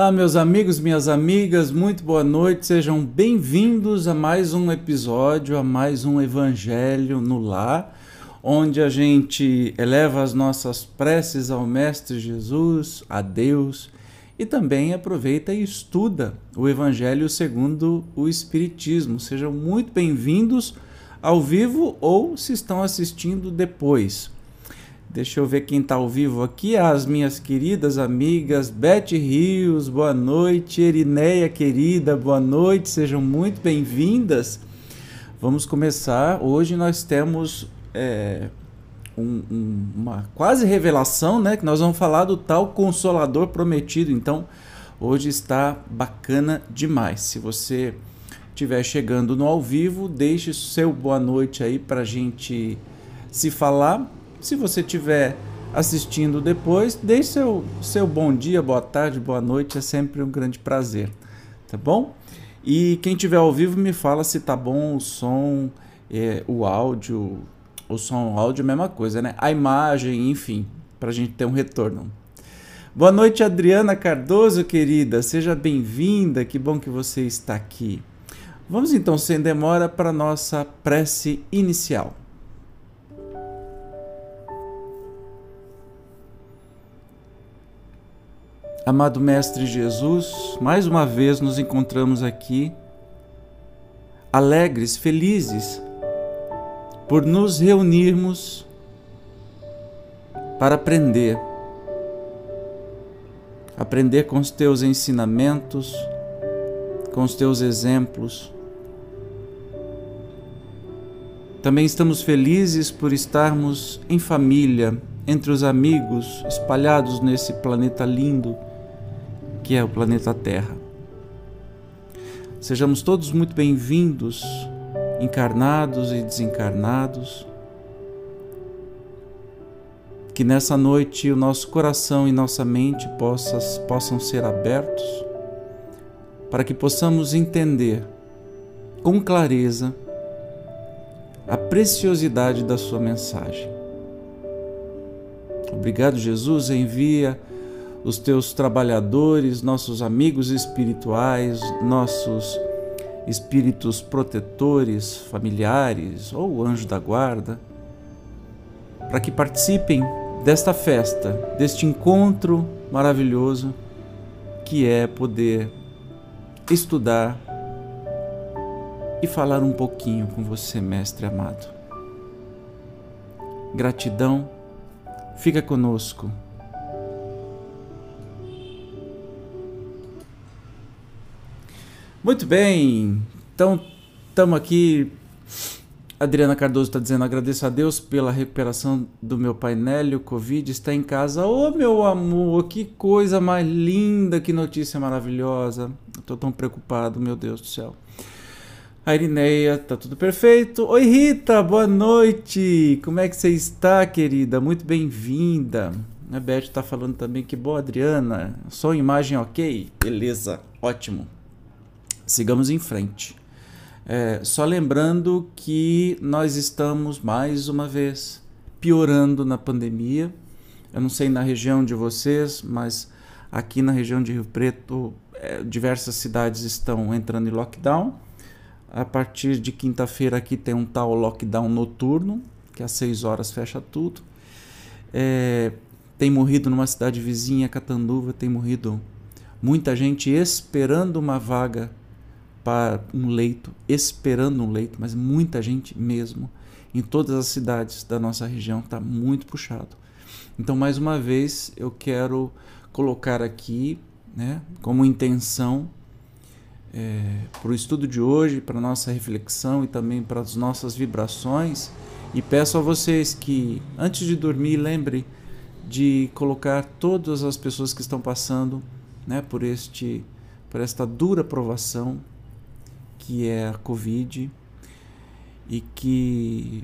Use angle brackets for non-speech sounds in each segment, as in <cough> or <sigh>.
Olá, meus amigos, minhas amigas, muito boa noite, sejam bem-vindos a mais um episódio, a mais um Evangelho no Lar, onde a gente eleva as nossas preces ao Mestre Jesus, a Deus, e também aproveita e estuda o Evangelho segundo o Espiritismo. Sejam muito bem-vindos ao vivo ou se estão assistindo depois. Deixa eu ver quem está ao vivo aqui. As minhas queridas amigas Beth Rios, boa noite. Erineia, querida, boa noite. Sejam muito bem-vindas. Vamos começar. Hoje nós temos é, um, um, uma quase revelação, né? Que nós vamos falar do tal Consolador Prometido. Então, hoje está bacana demais. Se você estiver chegando no ao vivo, deixe seu boa noite aí para a gente se falar se você estiver assistindo depois, deixe seu, seu bom dia, boa tarde, boa noite, é sempre um grande prazer, tá bom? E quem estiver ao vivo me fala se tá bom o som, é, o áudio, o som, o áudio mesma coisa, né? A imagem, enfim, para a gente ter um retorno. Boa noite, Adriana Cardoso, querida, seja bem-vinda, que bom que você está aqui. Vamos então, sem demora, para nossa prece inicial. Amado Mestre Jesus, mais uma vez nos encontramos aqui, alegres, felizes, por nos reunirmos para aprender. Aprender com os teus ensinamentos, com os teus exemplos. Também estamos felizes por estarmos em família, entre os amigos, espalhados nesse planeta lindo que é o planeta Terra. Sejamos todos muito bem-vindos, encarnados e desencarnados. Que nessa noite o nosso coração e nossa mente possas, possam ser abertos para que possamos entender com clareza a preciosidade da Sua mensagem. Obrigado, Jesus. Envia os teus trabalhadores, nossos amigos espirituais, nossos espíritos protetores, familiares ou anjo da guarda, para que participem desta festa, deste encontro maravilhoso que é poder estudar e falar um pouquinho com você, mestre amado. Gratidão, fica conosco Muito bem, então estamos aqui. Adriana Cardoso está dizendo: agradeço a Deus pela recuperação do meu pai Nélio, Covid, está em casa. Ô oh, meu amor, que coisa mais linda, que notícia maravilhosa. Estou tão preocupado, meu Deus do céu. A Irineia, tá tudo perfeito. Oi Rita, boa noite. Como é que você está, querida? Muito bem-vinda. A Beth está falando também que boa, Adriana. E imagem ok? Beleza, ótimo sigamos em frente. É, só lembrando que nós estamos mais uma vez piorando na pandemia. Eu não sei na região de vocês, mas aqui na região de Rio Preto, é, diversas cidades estão entrando em lockdown. A partir de quinta-feira aqui tem um tal lockdown noturno, que às 6 horas fecha tudo. É, tem morrido numa cidade vizinha, Catanduva, tem morrido muita gente esperando uma vaga para um leito, esperando um leito, mas muita gente mesmo. Em todas as cidades da nossa região está muito puxado. Então, mais uma vez, eu quero colocar aqui né, como intenção é, para o estudo de hoje, para nossa reflexão e também para as nossas vibrações. E peço a vocês que, antes de dormir, lembre de colocar todas as pessoas que estão passando né, por, este, por esta dura provação que é a Covid e que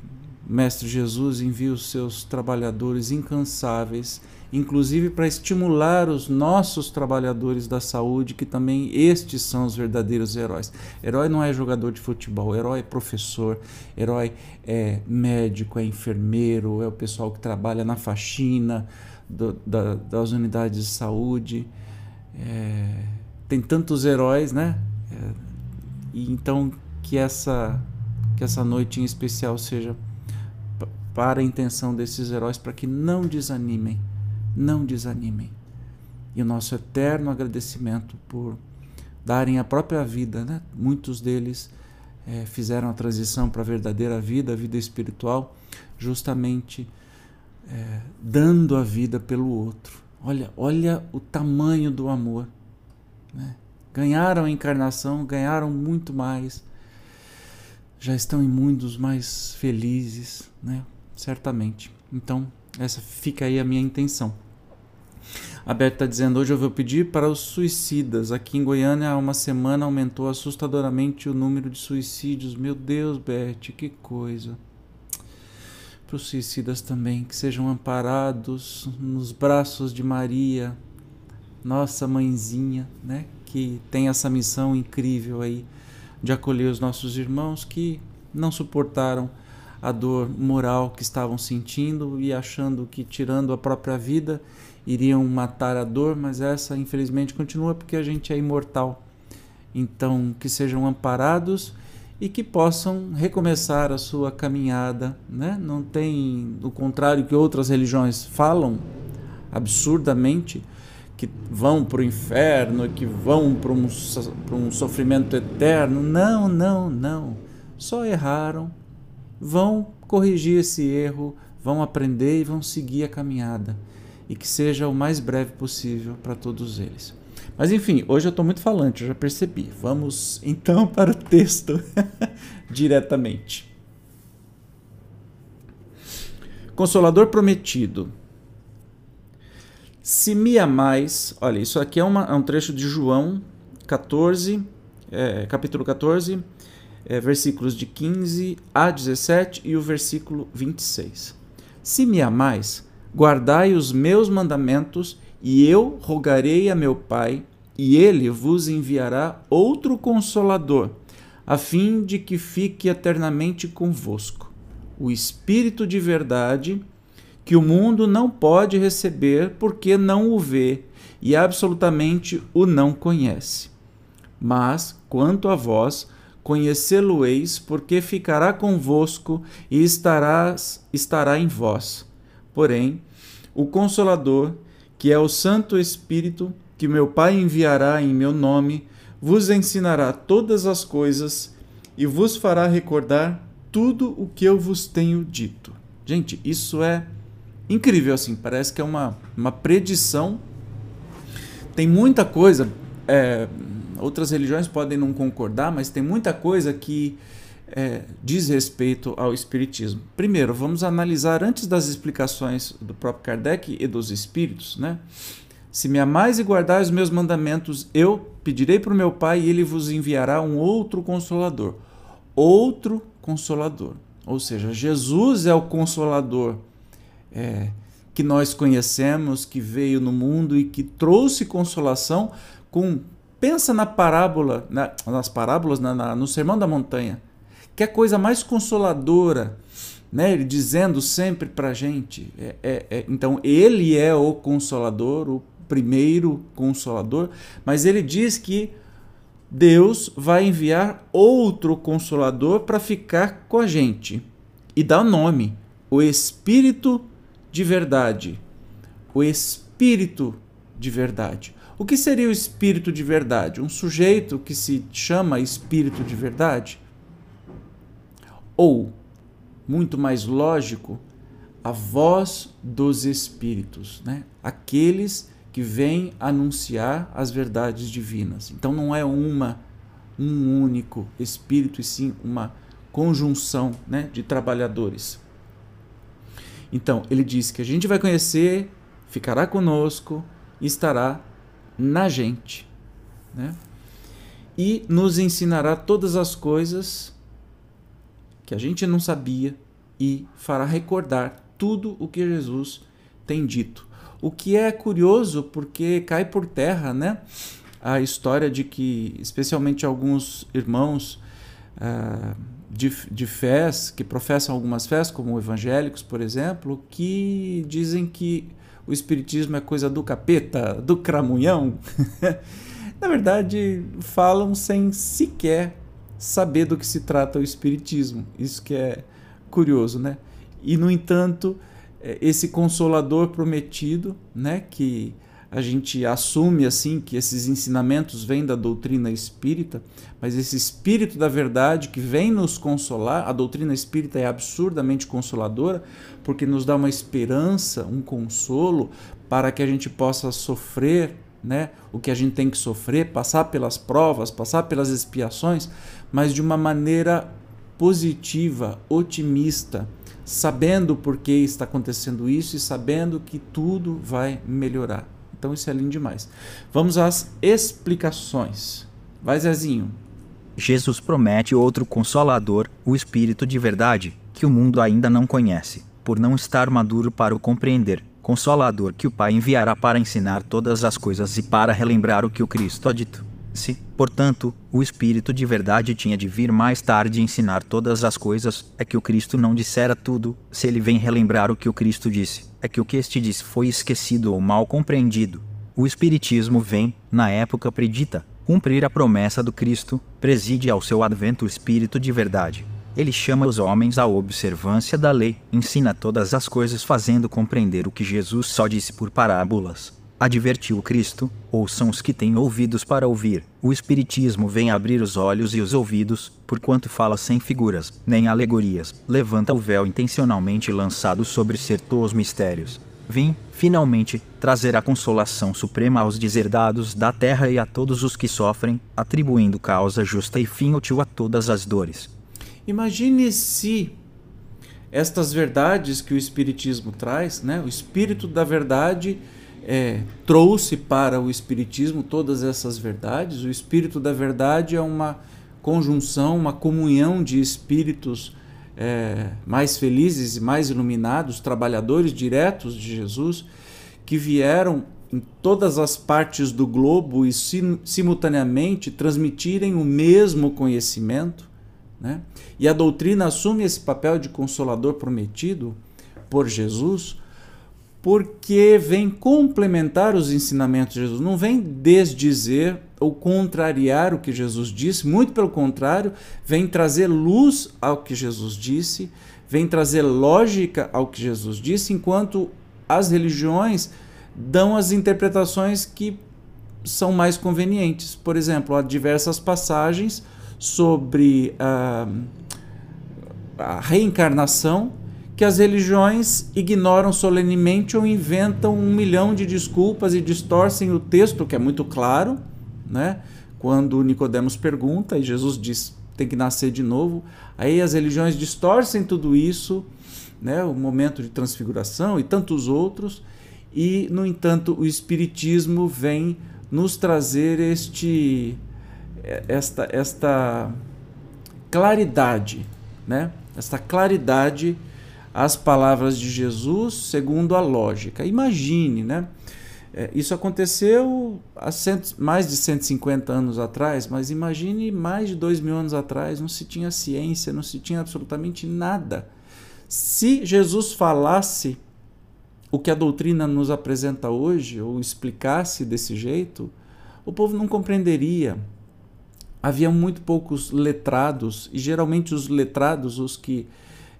Mestre Jesus envia os seus trabalhadores incansáveis, inclusive para estimular os nossos trabalhadores da saúde, que também estes são os verdadeiros heróis. Herói não é jogador de futebol, herói é professor, herói é médico, é enfermeiro, é o pessoal que trabalha na faxina do, da, das unidades de saúde. É, tem tantos heróis, né? É, e então que essa que essa noite em especial seja para a intenção desses heróis, para que não desanimem, não desanimem. E o nosso eterno agradecimento por darem a própria vida, né? muitos deles é, fizeram a transição para a verdadeira vida, a vida espiritual, justamente é, dando a vida pelo outro. Olha, olha o tamanho do amor. Né? Ganharam a encarnação, ganharam muito mais, já estão em mundos mais felizes, né? certamente. Então, essa fica aí a minha intenção. A Beth está dizendo: hoje eu vou pedir para os suicidas. Aqui em Goiânia, há uma semana, aumentou assustadoramente o número de suicídios. Meu Deus, Beth, que coisa. Para os suicidas também, que sejam amparados nos braços de Maria, nossa mãezinha, né? Que tem essa missão incrível aí de acolher os nossos irmãos que não suportaram a dor moral que estavam sentindo e achando que tirando a própria vida iriam matar a dor, mas essa infelizmente continua porque a gente é imortal. Então, que sejam amparados e que possam recomeçar a sua caminhada, né? Não tem, o contrário que outras religiões falam absurdamente, que vão para o inferno, que vão para um, um sofrimento eterno. Não, não, não. Só erraram, vão corrigir esse erro, vão aprender e vão seguir a caminhada. E que seja o mais breve possível para todos eles. Mas enfim, hoje eu estou muito falante, eu já percebi. Vamos então <laughs> para o texto <laughs> diretamente. Consolador prometido. Se me amais, olha, isso aqui é, uma, é um trecho de João 14, é, capítulo 14, é, versículos de 15 a 17 e o versículo 26. Se me amais, guardai os meus mandamentos, e eu rogarei a meu Pai, e ele vos enviará outro consolador, a fim de que fique eternamente convosco, o Espírito de verdade, que o mundo não pode receber porque não o vê e absolutamente o não conhece. Mas, quanto a vós, conhecê-lo-eis, porque ficará convosco e estarás, estará em vós. Porém, o Consolador, que é o Santo Espírito, que meu Pai enviará em meu nome, vos ensinará todas as coisas e vos fará recordar tudo o que eu vos tenho dito. Gente, isso é incrível assim, parece que é uma, uma predição. Tem muita coisa. É, outras religiões podem não concordar, mas tem muita coisa que é, diz respeito ao Espiritismo. Primeiro, vamos analisar antes das explicações do próprio Kardec e dos Espíritos, né? Se me amais e guardais os meus mandamentos, eu pedirei para o meu Pai e ele vos enviará um outro consolador. Outro consolador. Ou seja, Jesus é o consolador é, que nós conhecemos, que veio no mundo e que trouxe consolação com Pensa na parábola, na, nas parábolas, na, na, no Sermão da Montanha, que é a coisa mais consoladora, né? Ele dizendo sempre para gente. É, é, é, então, ele é o consolador, o primeiro consolador, mas ele diz que Deus vai enviar outro consolador para ficar com a gente e dá o nome, o Espírito de Verdade. O Espírito de Verdade. O que seria o espírito de verdade? Um sujeito que se chama espírito de verdade? Ou, muito mais lógico, a voz dos espíritos, né? aqueles que vem anunciar as verdades divinas. Então não é uma um único espírito e sim uma conjunção, né, de trabalhadores. Então, ele diz que a gente vai conhecer, ficará conosco e estará na gente, né? E nos ensinará todas as coisas que a gente não sabia e fará recordar tudo o que Jesus tem dito. O que é curioso porque cai por terra, né? A história de que, especialmente alguns irmãos uh, de, de fés, que professam algumas fés, como evangélicos, por exemplo, que dizem que o espiritismo é coisa do capeta, do cramunhão. <laughs> Na verdade, falam sem sequer saber do que se trata o espiritismo. Isso que é curioso, né? E no entanto, é, esse consolador prometido, né, que a gente assume assim que esses ensinamentos vêm da doutrina espírita, mas esse espírito da verdade que vem nos consolar, a doutrina espírita é absurdamente consoladora, porque nos dá uma esperança, um consolo para que a gente possa sofrer, né, o que a gente tem que sofrer, passar pelas provas, passar pelas expiações, mas de uma maneira positiva, otimista, sabendo por que está acontecendo isso e sabendo que tudo vai melhorar. Então isso é lindo demais. Vamos às explicações. Vai, Zezinho. Jesus promete outro consolador, o Espírito de verdade, que o mundo ainda não conhece, por não estar maduro para o compreender. Consolador que o Pai enviará para ensinar todas as coisas e para relembrar o que o Cristo ha dito. Se, portanto, o Espírito de verdade tinha de vir mais tarde ensinar todas as coisas, é que o Cristo não dissera tudo, se ele vem relembrar o que o Cristo disse, é que o que este disse foi esquecido ou mal compreendido. O Espiritismo vem, na época predita, cumprir a promessa do Cristo, preside ao seu advento o Espírito de verdade. Ele chama os homens à observância da lei, ensina todas as coisas fazendo compreender o que Jesus só disse por parábolas advertiu Cristo, ouçam os que têm ouvidos para ouvir. O Espiritismo vem abrir os olhos e os ouvidos, porquanto fala sem figuras, nem alegorias, levanta o véu intencionalmente lançado sobre certos mistérios. Vim, finalmente, trazer a consolação suprema aos deserdados da terra e a todos os que sofrem, atribuindo causa justa e fim útil a todas as dores. Imagine se estas verdades que o Espiritismo traz, né, o Espírito da Verdade é, trouxe para o Espiritismo todas essas verdades. O Espírito da Verdade é uma conjunção, uma comunhão de espíritos é, mais felizes e mais iluminados, trabalhadores diretos de Jesus, que vieram em todas as partes do globo e sim, simultaneamente transmitirem o mesmo conhecimento. Né? E a doutrina assume esse papel de consolador prometido por Jesus porque vem complementar os ensinamentos de Jesus, não vem desdizer ou contrariar o que Jesus disse, muito pelo contrário, vem trazer luz ao que Jesus disse, vem trazer lógica ao que Jesus disse, enquanto as religiões dão as interpretações que são mais convenientes. Por exemplo, há diversas passagens sobre a, ah, a reencarnação que as religiões ignoram solenemente ou inventam um milhão de desculpas e distorcem o texto, que é muito claro, né? Quando Nicodemos pergunta e Jesus diz tem que nascer de novo, aí as religiões distorcem tudo isso, né? O momento de transfiguração e tantos outros, e no entanto o espiritismo vem nos trazer este esta esta claridade, né? Esta claridade as palavras de Jesus segundo a lógica. Imagine, né? É, isso aconteceu há cento, mais de 150 anos atrás, mas imagine mais de dois mil anos atrás, não se tinha ciência, não se tinha absolutamente nada. Se Jesus falasse o que a doutrina nos apresenta hoje, ou explicasse desse jeito, o povo não compreenderia. Havia muito poucos letrados, e geralmente os letrados, os que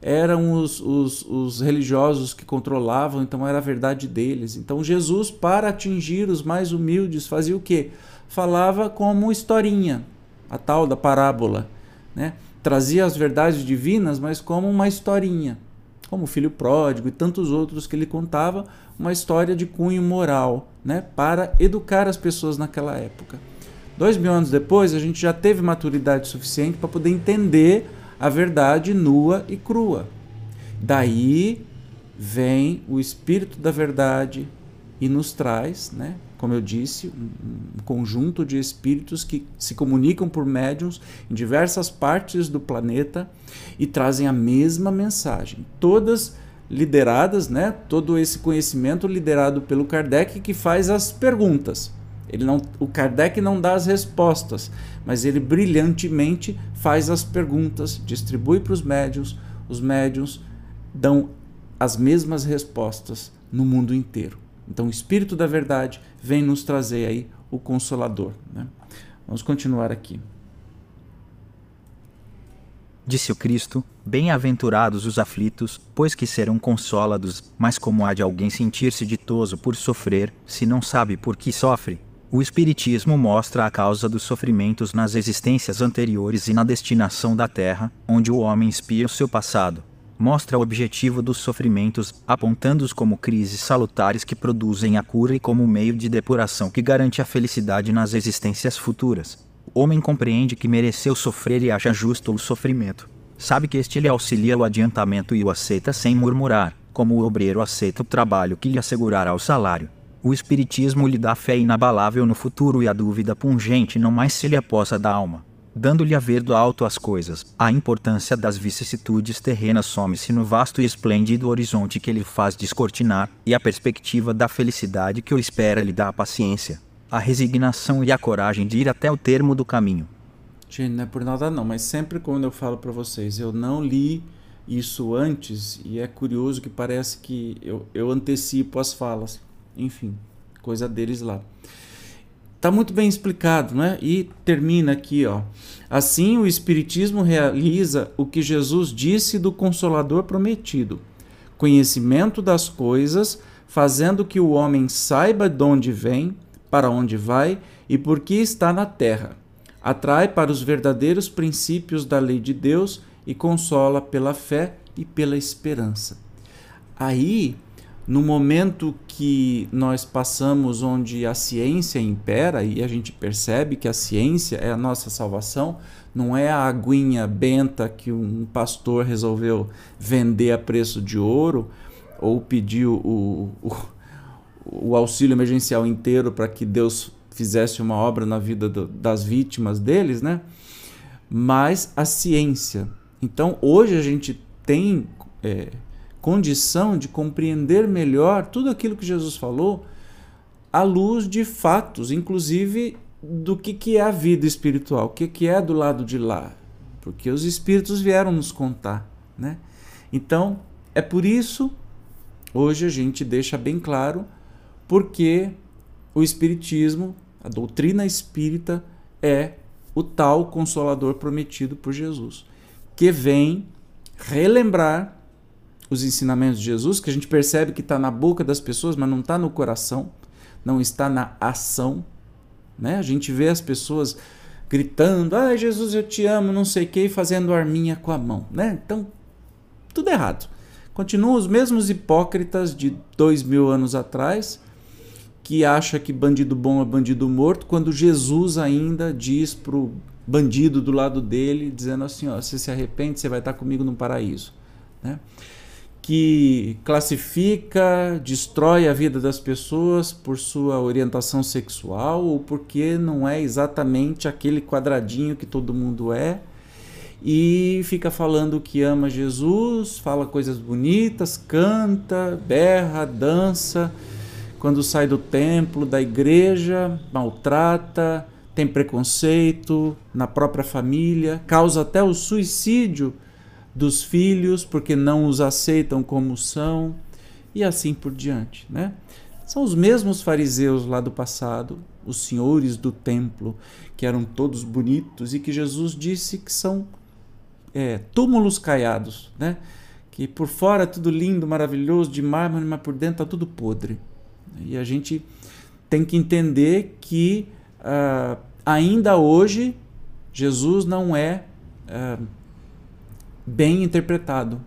eram os, os, os, religiosos que controlavam, então era a verdade deles. Então Jesus, para atingir os mais humildes, fazia o quê? Falava como historinha, a tal da parábola. Né? Trazia as verdades divinas, mas como uma historinha. como o filho pródigo e tantos outros que ele contava, uma história de cunho moral, né, para educar as pessoas naquela época. Dois mil anos depois, a gente já teve maturidade suficiente para poder entender a verdade nua e crua. Daí vem o Espírito da Verdade e nos traz, né, como eu disse, um conjunto de espíritos que se comunicam por médiums em diversas partes do planeta e trazem a mesma mensagem. Todas lideradas, né, todo esse conhecimento liderado pelo Kardec que faz as perguntas. Ele não, o Kardec não dá as respostas, mas ele brilhantemente faz as perguntas, distribui para os médiums, os médiums dão as mesmas respostas no mundo inteiro. Então, o Espírito da Verdade vem nos trazer aí o Consolador. Né? Vamos continuar aqui. Disse o Cristo: Bem-aventurados os aflitos, pois que serão consolados. Mas como há de alguém sentir-se ditoso por sofrer, se não sabe por que sofre? O Espiritismo mostra a causa dos sofrimentos nas existências anteriores e na destinação da Terra, onde o homem espia o seu passado mostra o objetivo dos sofrimentos, apontando-os como crises salutares que produzem a cura e como meio de depuração que garante a felicidade nas existências futuras. O homem compreende que mereceu sofrer e acha justo o sofrimento. Sabe que este lhe auxilia o adiantamento e o aceita sem murmurar, como o obreiro aceita o trabalho que lhe assegurará o salário. O Espiritismo lhe dá fé inabalável no futuro e a dúvida pungente não mais se lhe apossa da alma dando-lhe a ver do alto as coisas. A importância das vicissitudes terrenas some-se no vasto e esplêndido horizonte que ele faz descortinar, e a perspectiva da felicidade que o espera lhe dá a paciência, a resignação e a coragem de ir até o termo do caminho. Gente, não é por nada não, mas sempre quando eu falo para vocês, eu não li isso antes e é curioso que parece que eu, eu antecipo as falas. Enfim, coisa deles lá. Está muito bem explicado, né? E termina aqui, ó. Assim, o Espiritismo realiza o que Jesus disse do Consolador prometido: conhecimento das coisas, fazendo que o homem saiba de onde vem, para onde vai e por que está na terra. Atrai para os verdadeiros princípios da lei de Deus e consola pela fé e pela esperança. Aí no momento que nós passamos onde a ciência impera e a gente percebe que a ciência é a nossa salvação, não é a aguinha benta que um pastor resolveu vender a preço de ouro ou pediu o, o, o auxílio emergencial inteiro para que Deus fizesse uma obra na vida do, das vítimas deles, né? Mas a ciência. Então hoje a gente tem é, condição de compreender melhor tudo aquilo que Jesus falou à luz de fatos, inclusive do que, que é a vida espiritual, o que, que é do lado de lá, porque os espíritos vieram nos contar, né? Então, é por isso, hoje a gente deixa bem claro porque o espiritismo, a doutrina espírita é o tal consolador prometido por Jesus, que vem relembrar os ensinamentos de Jesus, que a gente percebe que está na boca das pessoas, mas não está no coração, não está na ação. Né? A gente vê as pessoas gritando: Ah, Jesus, eu te amo, não sei o que, e fazendo arminha com a mão. Né? Então, tudo errado. Continuam os mesmos hipócritas de dois mil anos atrás, que acha que bandido bom é bandido morto, quando Jesus ainda diz para o bandido do lado dele, dizendo assim: ó, você se arrepende, você vai estar comigo no paraíso. Né? Que classifica, destrói a vida das pessoas por sua orientação sexual ou porque não é exatamente aquele quadradinho que todo mundo é e fica falando que ama Jesus, fala coisas bonitas, canta, berra, dança, quando sai do templo, da igreja, maltrata, tem preconceito na própria família, causa até o suicídio dos filhos porque não os aceitam como são e assim por diante, né? São os mesmos fariseus lá do passado, os senhores do templo, que eram todos bonitos e que Jesus disse que são é, túmulos caiados, né? Que por fora é tudo lindo, maravilhoso, de mármore, mas por dentro está tudo podre. E a gente tem que entender que uh, ainda hoje Jesus não é uh, bem interpretado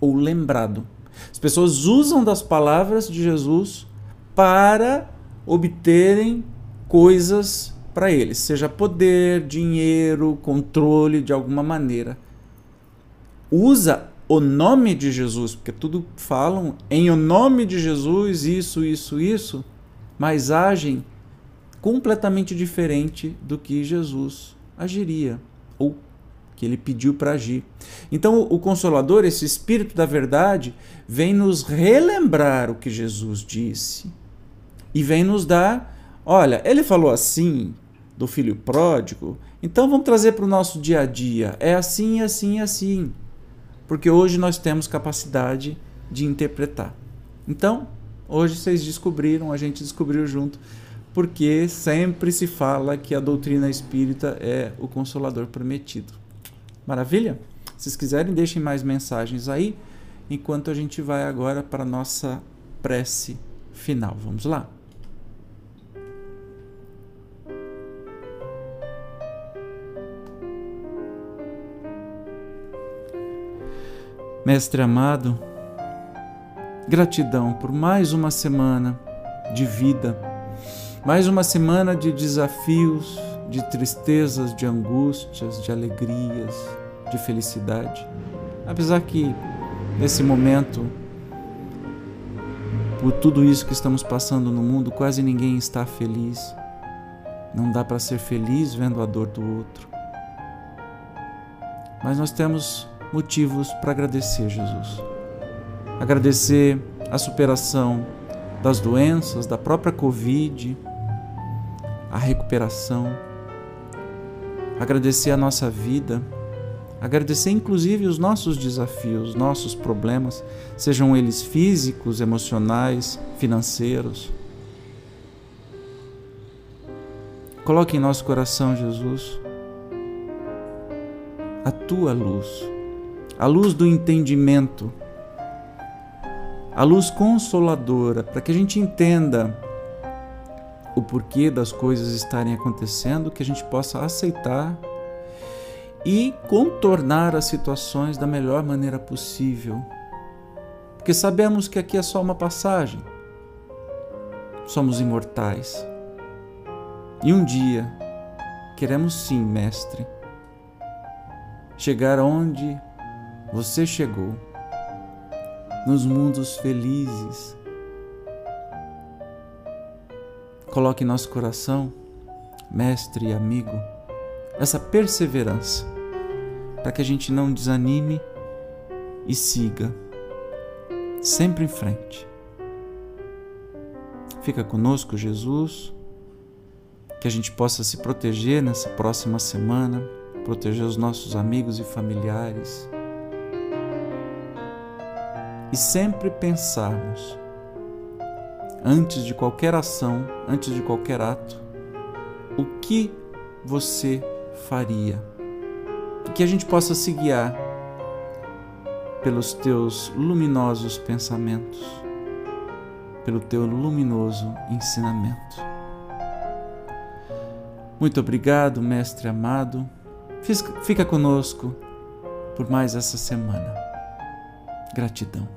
ou lembrado. As pessoas usam das palavras de Jesus para obterem coisas para eles, seja poder, dinheiro, controle de alguma maneira. Usa o nome de Jesus, porque tudo falam em o nome de Jesus, isso, isso, isso, mas agem completamente diferente do que Jesus agiria ou que ele pediu para agir. Então, o Consolador, esse Espírito da Verdade, vem nos relembrar o que Jesus disse e vem nos dar: olha, ele falou assim do filho pródigo, então vamos trazer para o nosso dia a dia. É assim, assim, assim. Porque hoje nós temos capacidade de interpretar. Então, hoje vocês descobriram, a gente descobriu junto porque sempre se fala que a doutrina espírita é o consolador prometido. Maravilha? Se vocês quiserem, deixem mais mensagens aí, enquanto a gente vai agora para a nossa prece final. Vamos lá? Mestre amado, gratidão por mais uma semana de vida mais uma semana de desafios, de tristezas, de angústias, de alegrias, de felicidade. Apesar que nesse momento, por tudo isso que estamos passando no mundo, quase ninguém está feliz. Não dá para ser feliz vendo a dor do outro. Mas nós temos motivos para agradecer, Jesus. Agradecer a superação das doenças, da própria Covid, a recuperação, agradecer a nossa vida, agradecer inclusive os nossos desafios, nossos problemas, sejam eles físicos, emocionais, financeiros. Coloque em nosso coração, Jesus, a tua luz, a luz do entendimento, a luz consoladora, para que a gente entenda o porquê das coisas estarem acontecendo, que a gente possa aceitar e contornar as situações da melhor maneira possível. Porque sabemos que aqui é só uma passagem. Somos imortais. E um dia queremos sim, mestre, chegar onde você chegou, nos mundos felizes, Coloque em nosso coração, mestre e amigo, essa perseverança, para que a gente não desanime e siga sempre em frente. Fica conosco, Jesus, que a gente possa se proteger nessa próxima semana, proteger os nossos amigos e familiares. E sempre pensarmos antes de qualquer ação, antes de qualquer ato, o que você faria. Que a gente possa se guiar pelos teus luminosos pensamentos, pelo teu luminoso ensinamento. Muito obrigado, Mestre amado. Fica conosco por mais essa semana. Gratidão.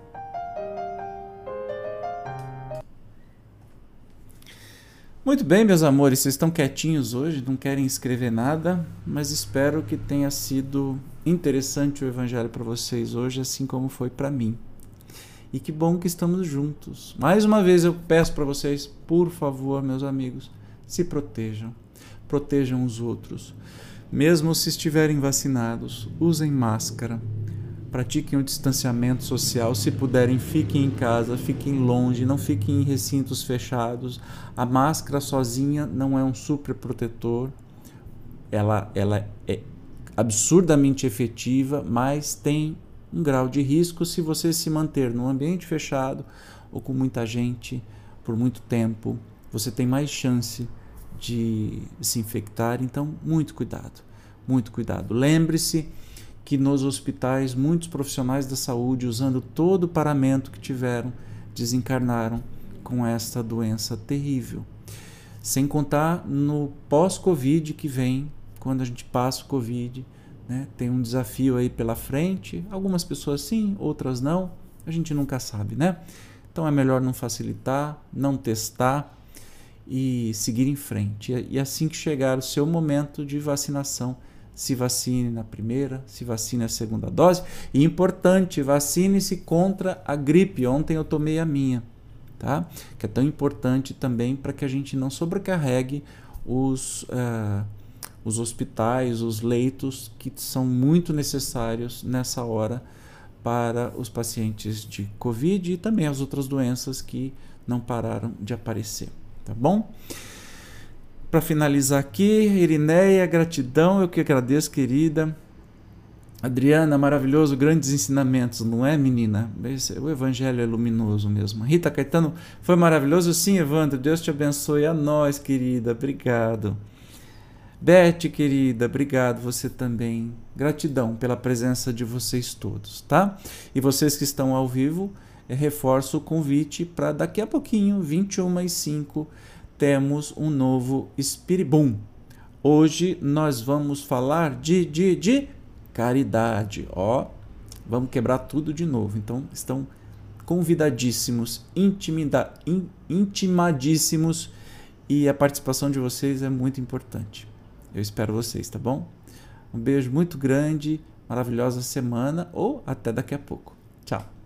Muito bem, meus amores, vocês estão quietinhos hoje, não querem escrever nada, mas espero que tenha sido interessante o evangelho para vocês hoje, assim como foi para mim. E que bom que estamos juntos. Mais uma vez eu peço para vocês, por favor, meus amigos, se protejam. Protejam os outros. Mesmo se estiverem vacinados, usem máscara pratiquem o distanciamento social. Se puderem, fiquem em casa, fiquem longe, não fiquem em recintos fechados. A máscara sozinha não é um super protetor. Ela, ela é absurdamente efetiva, mas tem um grau de risco se você se manter num ambiente fechado ou com muita gente por muito tempo. Você tem mais chance de se infectar, então muito cuidado, muito cuidado. Lembre-se que nos hospitais muitos profissionais da saúde, usando todo o paramento que tiveram, desencarnaram com esta doença terrível. Sem contar no pós-Covid que vem, quando a gente passa o Covid, Né? Tem um desafio aí pela frente. Algumas pessoas sim, outras não. A gente nunca sabe, né? Então é melhor não facilitar, não testar e seguir em frente. E assim que chegar o seu momento de vacinação, se vacine na primeira, se vacine a segunda dose. E importante, vacine-se contra a gripe. Ontem eu tomei a minha, tá? Que é tão importante também para que a gente não sobrecarregue os, uh, os hospitais, os leitos que são muito necessários nessa hora para os pacientes de Covid e também as outras doenças que não pararam de aparecer, tá bom? Para finalizar aqui, Irineia, gratidão, eu que agradeço, querida. Adriana, maravilhoso, grandes ensinamentos, não é, menina? O evangelho é luminoso mesmo. Rita Caetano, foi maravilhoso? Sim, Evandro, Deus te abençoe. A nós, querida, obrigado. Beth, querida, obrigado, você também. Gratidão pela presença de vocês todos, tá? E vocês que estão ao vivo, reforço o convite para daqui a pouquinho, 21 e 5 temos um novo Espiribum. Hoje nós vamos falar de, de, de caridade. Ó, vamos quebrar tudo de novo. Então, estão convidadíssimos, intimida, in, intimadíssimos e a participação de vocês é muito importante. Eu espero vocês, tá bom? Um beijo muito grande, maravilhosa semana ou até daqui a pouco. Tchau.